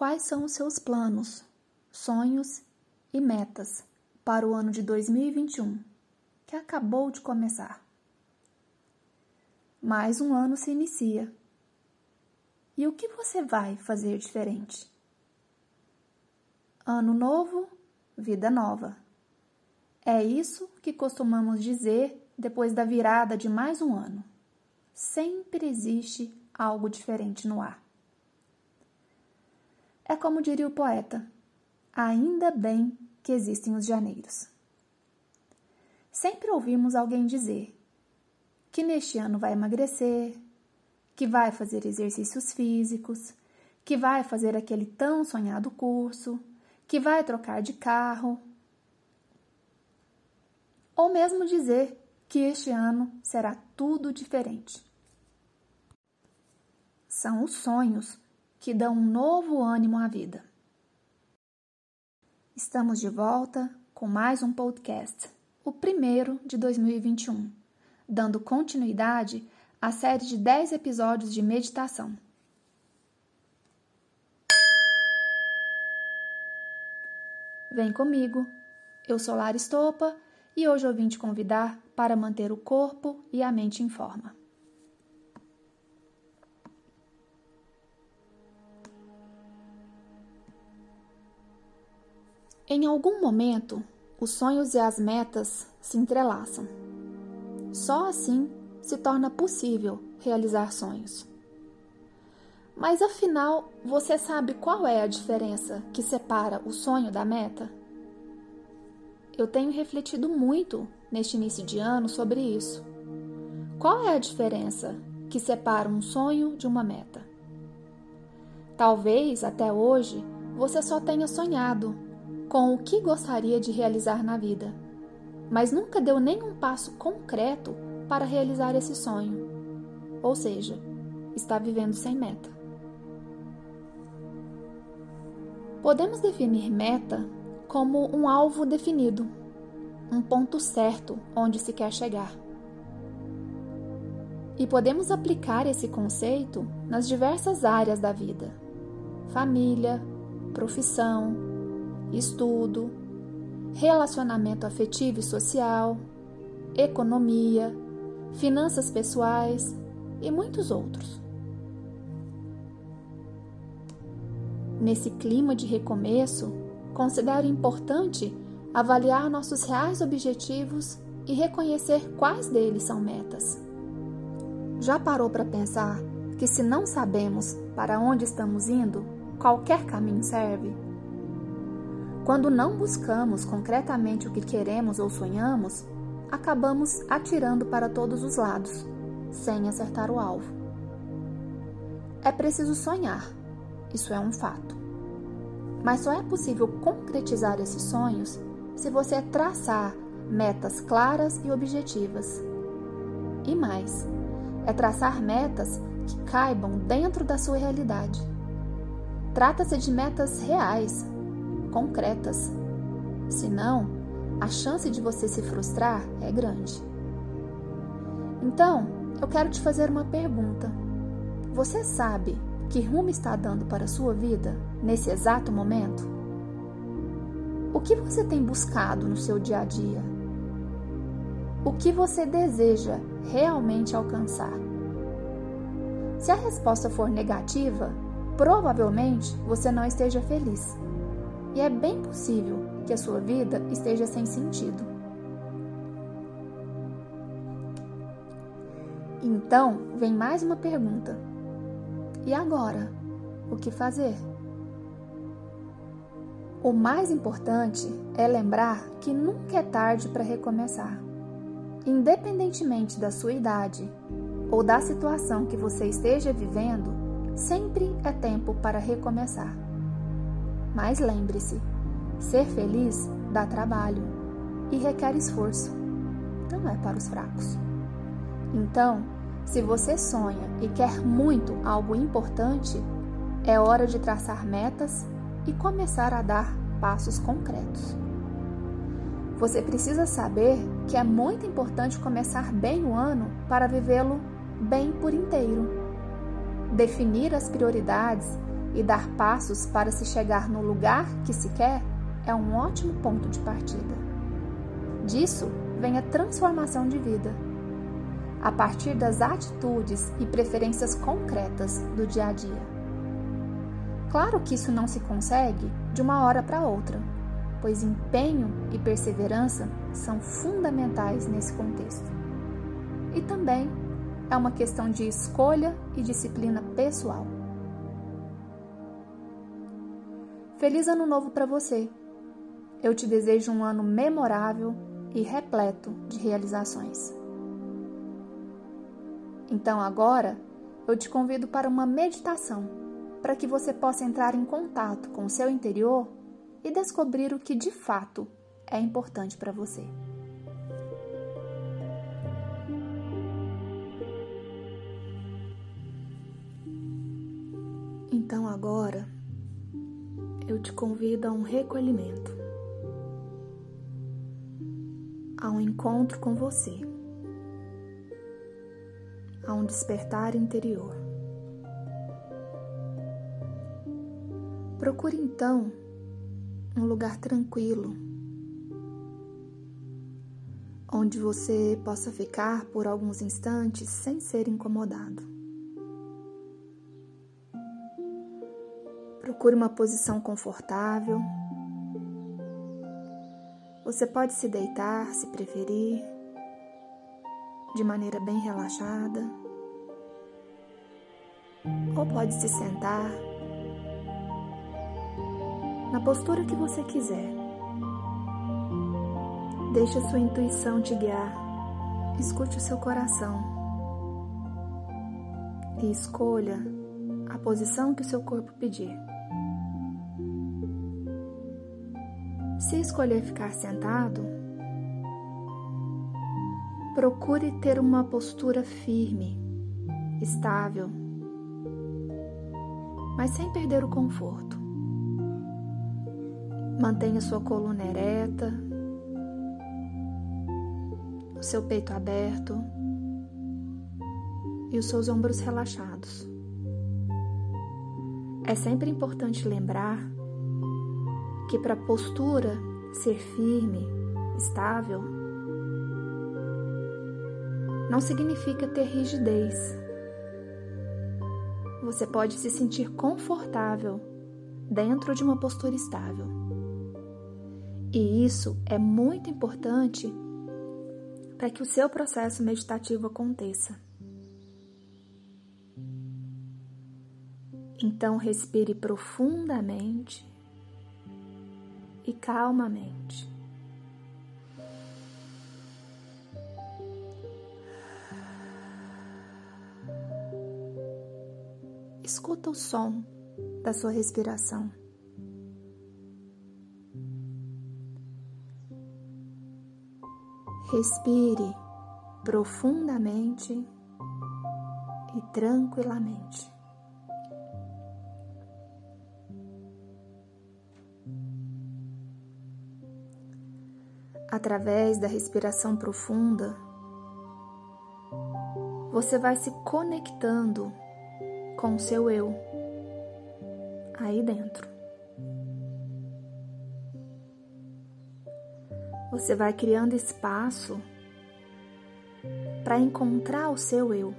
quais são os seus planos, sonhos e metas para o ano de 2021, que acabou de começar. Mais um ano se inicia. E o que você vai fazer diferente? Ano novo, vida nova. É isso que costumamos dizer depois da virada de mais um ano. Sempre existe algo diferente no ar. É como diria o poeta: ainda bem que existem os janeiros. Sempre ouvimos alguém dizer que neste ano vai emagrecer, que vai fazer exercícios físicos, que vai fazer aquele tão sonhado curso, que vai trocar de carro. Ou mesmo dizer que este ano será tudo diferente. São os sonhos que dão um novo ânimo à vida. Estamos de volta com mais um podcast, o primeiro de 2021, dando continuidade à série de 10 episódios de meditação. Vem comigo. Eu sou Lara Estopa e hoje eu vim te convidar para manter o corpo e a mente em forma. Em algum momento, os sonhos e as metas se entrelaçam. Só assim se torna possível realizar sonhos. Mas afinal, você sabe qual é a diferença que separa o sonho da meta? Eu tenho refletido muito neste início de ano sobre isso. Qual é a diferença que separa um sonho de uma meta? Talvez até hoje você só tenha sonhado com o que gostaria de realizar na vida, mas nunca deu nenhum passo concreto para realizar esse sonho. Ou seja, está vivendo sem meta. Podemos definir meta como um alvo definido, um ponto certo onde se quer chegar. E podemos aplicar esse conceito nas diversas áreas da vida: família, profissão, estudo, relacionamento afetivo e social, economia, finanças pessoais e muitos outros. Nesse clima de recomeço, considero importante avaliar nossos reais objetivos e reconhecer quais deles são metas. Já parou para pensar que, se não sabemos para onde estamos indo, qualquer caminho serve? Quando não buscamos concretamente o que queremos ou sonhamos, acabamos atirando para todos os lados, sem acertar o alvo. É preciso sonhar isso é um fato. Mas só é possível concretizar esses sonhos se você traçar metas claras e objetivas. E mais, é traçar metas que caibam dentro da sua realidade. Trata-se de metas reais, concretas. Senão, a chance de você se frustrar é grande. Então, eu quero te fazer uma pergunta. Você sabe que rumo está dando para a sua vida nesse exato momento? O que você tem buscado no seu dia a dia? O que você deseja realmente alcançar? Se a resposta for negativa, provavelmente você não esteja feliz. E é bem possível que a sua vida esteja sem sentido. Então, vem mais uma pergunta. E agora? O que fazer? O mais importante é lembrar que nunca é tarde para recomeçar. Independentemente da sua idade ou da situação que você esteja vivendo, sempre é tempo para recomeçar. Mas lembre-se: ser feliz dá trabalho e requer esforço. Não é para os fracos. Então, se você sonha e quer muito algo importante, é hora de traçar metas e começar a dar passos concretos. Você precisa saber que é muito importante começar bem o ano para vivê-lo bem por inteiro. Definir as prioridades e dar passos para se chegar no lugar que se quer é um ótimo ponto de partida. Disso vem a transformação de vida, a partir das atitudes e preferências concretas do dia a dia. Claro que isso não se consegue de uma hora para outra, pois empenho e perseverança são fundamentais nesse contexto. E também é uma questão de escolha e disciplina pessoal. Feliz Ano Novo para você! Eu te desejo um ano memorável e repleto de realizações. Então agora eu te convido para uma meditação, para que você possa entrar em contato com o seu interior e descobrir o que de fato é importante para você. Então agora eu te convido a um recolhimento, a um encontro com você, a um despertar interior. Procure então um lugar tranquilo, onde você possa ficar por alguns instantes sem ser incomodado. Procure uma posição confortável. Você pode se deitar, se preferir, de maneira bem relaxada, ou pode se sentar na postura que você quiser. Deixe a sua intuição te guiar. Escute o seu coração e escolha a posição que o seu corpo pedir. Se escolher ficar sentado, procure ter uma postura firme, estável, mas sem perder o conforto. Mantenha sua coluna ereta, o seu peito aberto e os seus ombros relaxados. É sempre importante lembrar que para a postura ser firme, estável, não significa ter rigidez. Você pode se sentir confortável dentro de uma postura estável. E isso é muito importante para que o seu processo meditativo aconteça. Então, respire profundamente e calmamente. Escuta o som da sua respiração. Respire profundamente e tranquilamente. Através da respiração profunda, você vai se conectando com o seu eu aí dentro. Você vai criando espaço para encontrar o seu eu.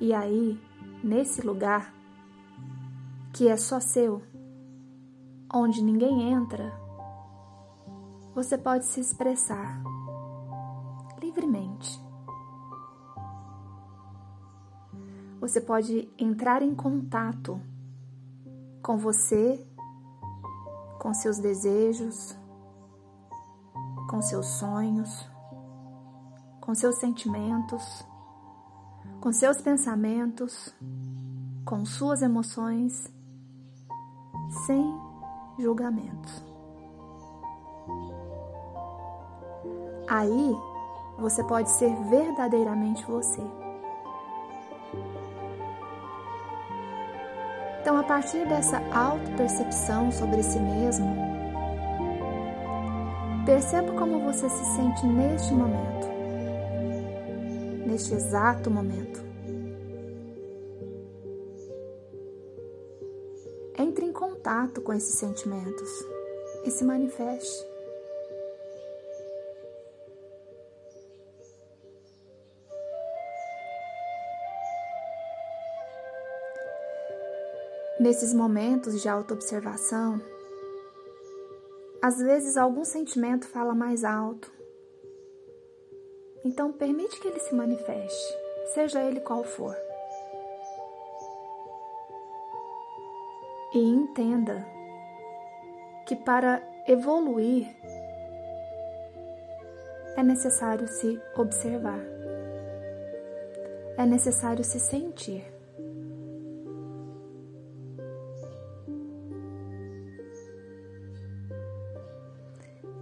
E aí, nesse lugar que é só seu, onde ninguém entra, você pode se expressar livremente. Você pode entrar em contato com você, com seus desejos, com seus sonhos, com seus sentimentos, com seus pensamentos, com suas emoções, sem julgamentos. Aí você pode ser verdadeiramente você. Então, a partir dessa auto-percepção sobre si mesmo, perceba como você se sente neste momento, neste exato momento. Entre em contato com esses sentimentos e se manifeste. Nesses momentos de autoobservação, às vezes algum sentimento fala mais alto. Então permite que ele se manifeste, seja ele qual for. E entenda que para evoluir é necessário se observar, é necessário se sentir.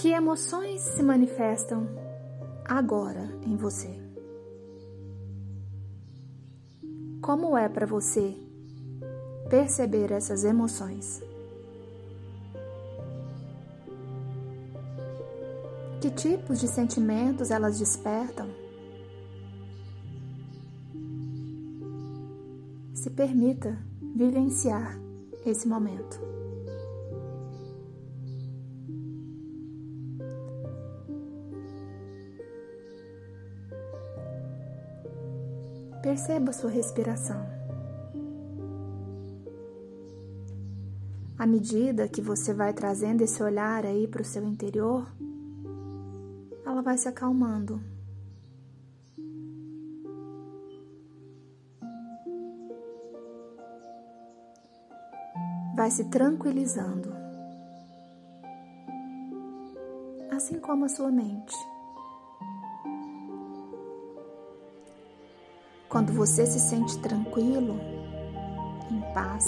Que emoções se manifestam agora em você? Como é para você perceber essas emoções? Que tipos de sentimentos elas despertam? Se permita vivenciar esse momento. Perceba sua respiração. À medida que você vai trazendo esse olhar aí para o seu interior, ela vai se acalmando. Vai se tranquilizando. Assim como a sua mente. Quando você se sente tranquilo, em paz,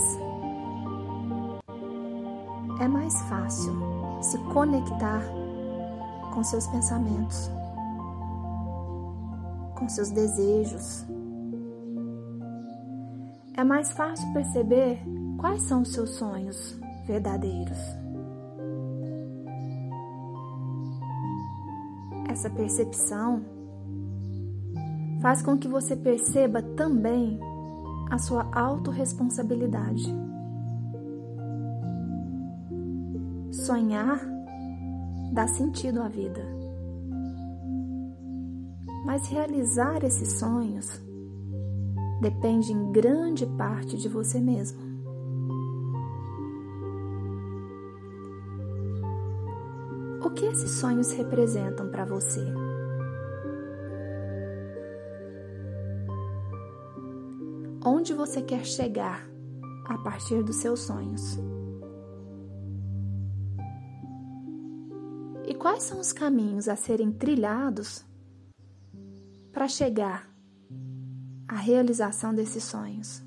é mais fácil se conectar com seus pensamentos, com seus desejos. É mais fácil perceber quais são os seus sonhos verdadeiros. Essa percepção faz com que você perceba também a sua autorresponsabilidade. Sonhar dá sentido à vida. Mas realizar esses sonhos depende em grande parte de você mesmo. O que esses sonhos representam para você? Onde você quer chegar a partir dos seus sonhos. E quais são os caminhos a serem trilhados para chegar à realização desses sonhos?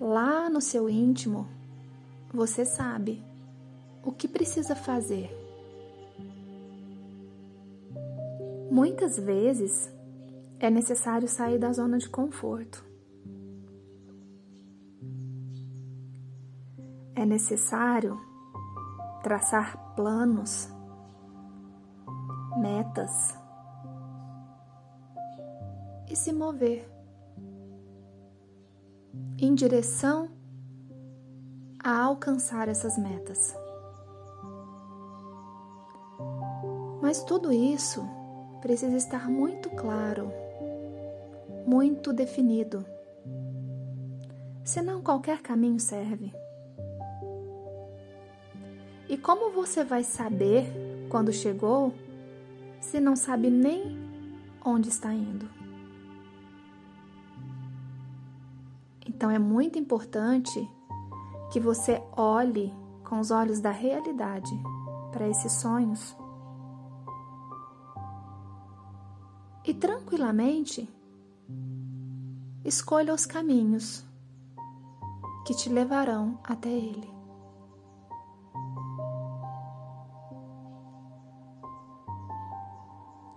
Lá no seu íntimo, você sabe o que precisa fazer. Muitas vezes é necessário sair da zona de conforto. É necessário traçar planos, metas e se mover em direção a alcançar essas metas. Mas tudo isso precisa estar muito claro muito definido. Senão qualquer caminho serve. E como você vai saber quando chegou se não sabe nem onde está indo? Então é muito importante que você olhe com os olhos da realidade para esses sonhos e tranquilamente escolha os caminhos que te levarão até Ele.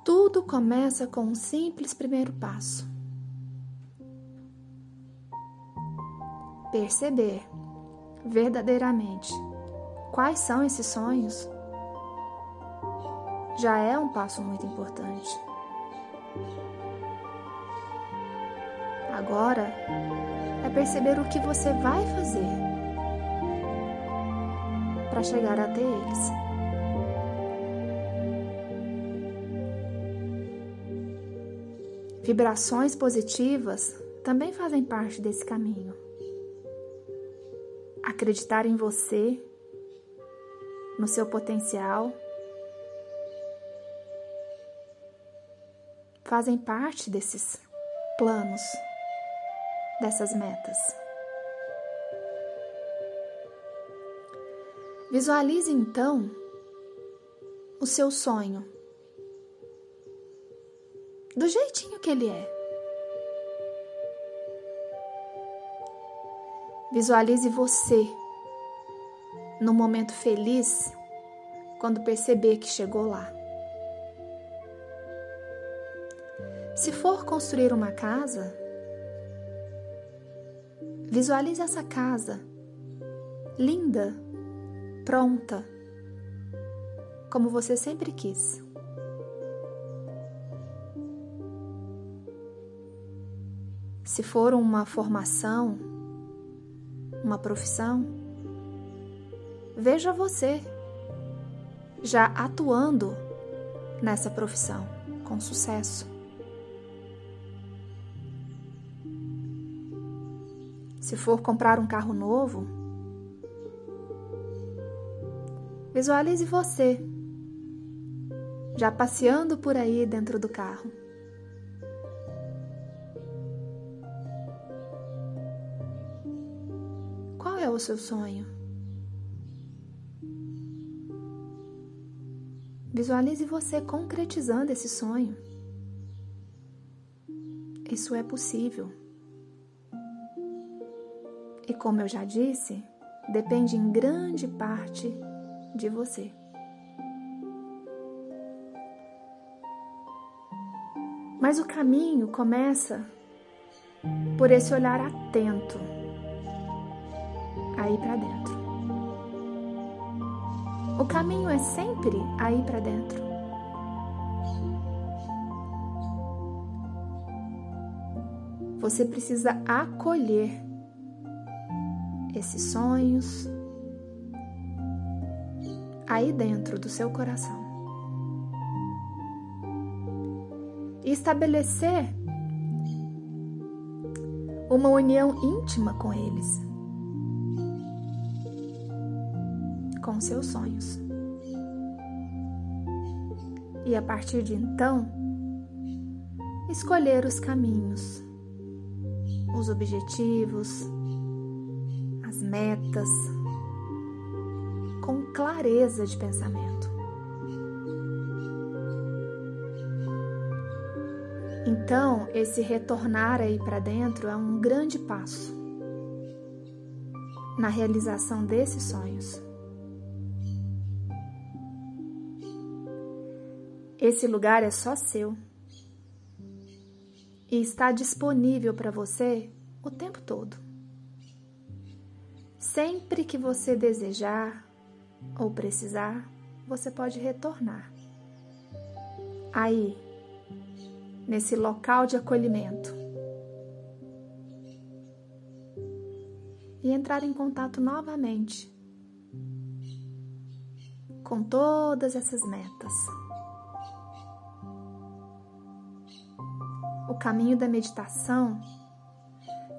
Tudo começa com um simples primeiro passo. Perceber verdadeiramente quais são esses sonhos já é um passo muito importante. Agora é perceber o que você vai fazer para chegar até eles. Vibrações positivas também fazem parte desse caminho. Acreditar em você, no seu potencial, fazem parte desses planos, dessas metas. Visualize então o seu sonho do jeitinho que ele é. Visualize você no momento feliz quando perceber que chegou lá. Se for construir uma casa, visualize essa casa linda, pronta, como você sempre quis. Se for uma formação, uma profissão, veja você já atuando nessa profissão com sucesso. Se for comprar um carro novo, visualize você já passeando por aí dentro do carro. Qual é o seu sonho? Visualize você concretizando esse sonho. Isso é possível. E como eu já disse, depende em grande parte de você. Mas o caminho começa por esse olhar atento aí para dentro. O caminho é sempre aí para dentro. Você precisa acolher esses sonhos aí dentro do seu coração. E estabelecer uma união íntima com eles, com seus sonhos. E a partir de então, escolher os caminhos, os objetivos, metas, com clareza de pensamento. Então, esse retornar aí para dentro é um grande passo na realização desses sonhos. Esse lugar é só seu e está disponível para você o tempo todo. Sempre que você desejar ou precisar, você pode retornar. Aí, nesse local de acolhimento. E entrar em contato novamente com todas essas metas. O caminho da meditação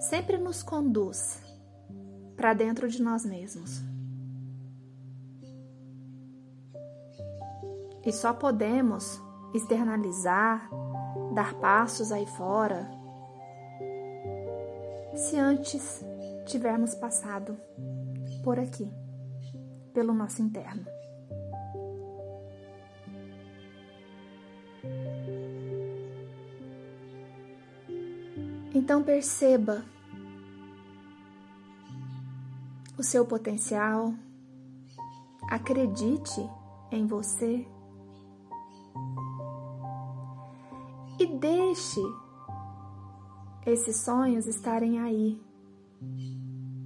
sempre nos conduz para dentro de nós mesmos. E só podemos externalizar, dar passos aí fora, se antes tivermos passado por aqui, pelo nosso interno. Então perceba o seu potencial, acredite em você e deixe esses sonhos estarem aí,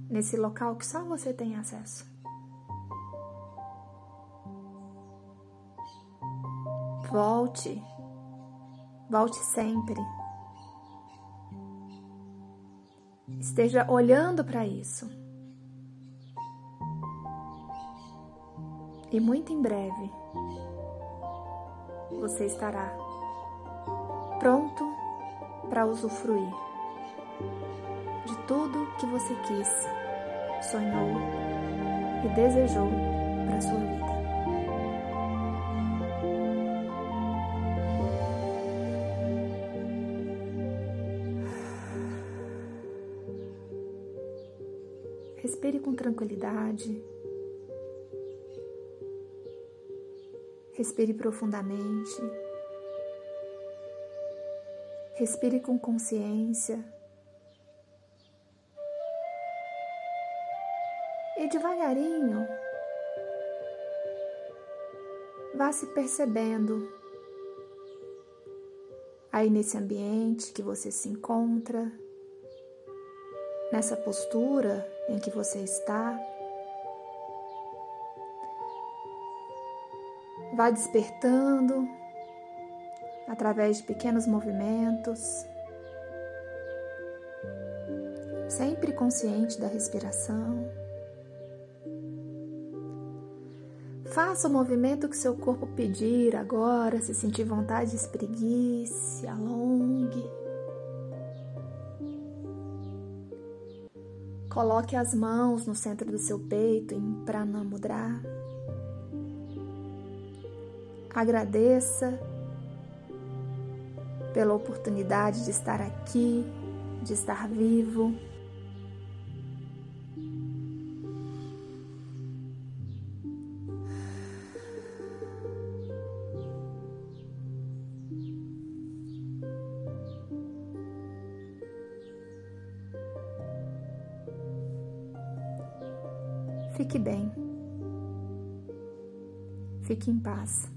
nesse local que só você tem acesso. Volte, volte sempre. esteja olhando para isso. E muito em breve você estará pronto para usufruir de tudo que você quis, sonhou e desejou para sua vida. Respire com tranquilidade. Respire profundamente. Respire com consciência. E devagarinho, vá se percebendo aí nesse ambiente que você se encontra, nessa postura em que você está. Vá despertando através de pequenos movimentos, sempre consciente da respiração. Faça o movimento que seu corpo pedir agora, se sentir vontade, espreguice, alongue. Coloque as mãos no centro do seu peito em Pranamudra. Agradeça pela oportunidade de estar aqui, de estar vivo. Fique bem. Fique em paz.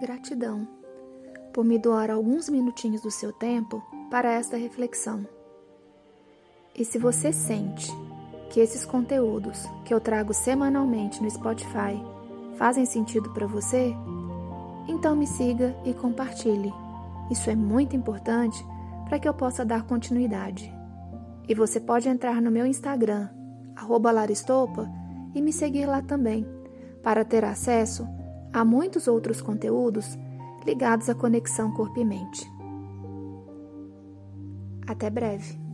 Gratidão por me doar alguns minutinhos do seu tempo para esta reflexão. E se você sente que esses conteúdos que eu trago semanalmente no Spotify fazem sentido para você, então me siga e compartilhe. Isso é muito importante para que eu possa dar continuidade. E você pode entrar no meu Instagram, Laristopa, e me seguir lá também, para ter acesso a muitos outros conteúdos ligados à conexão corpo e mente. Até breve!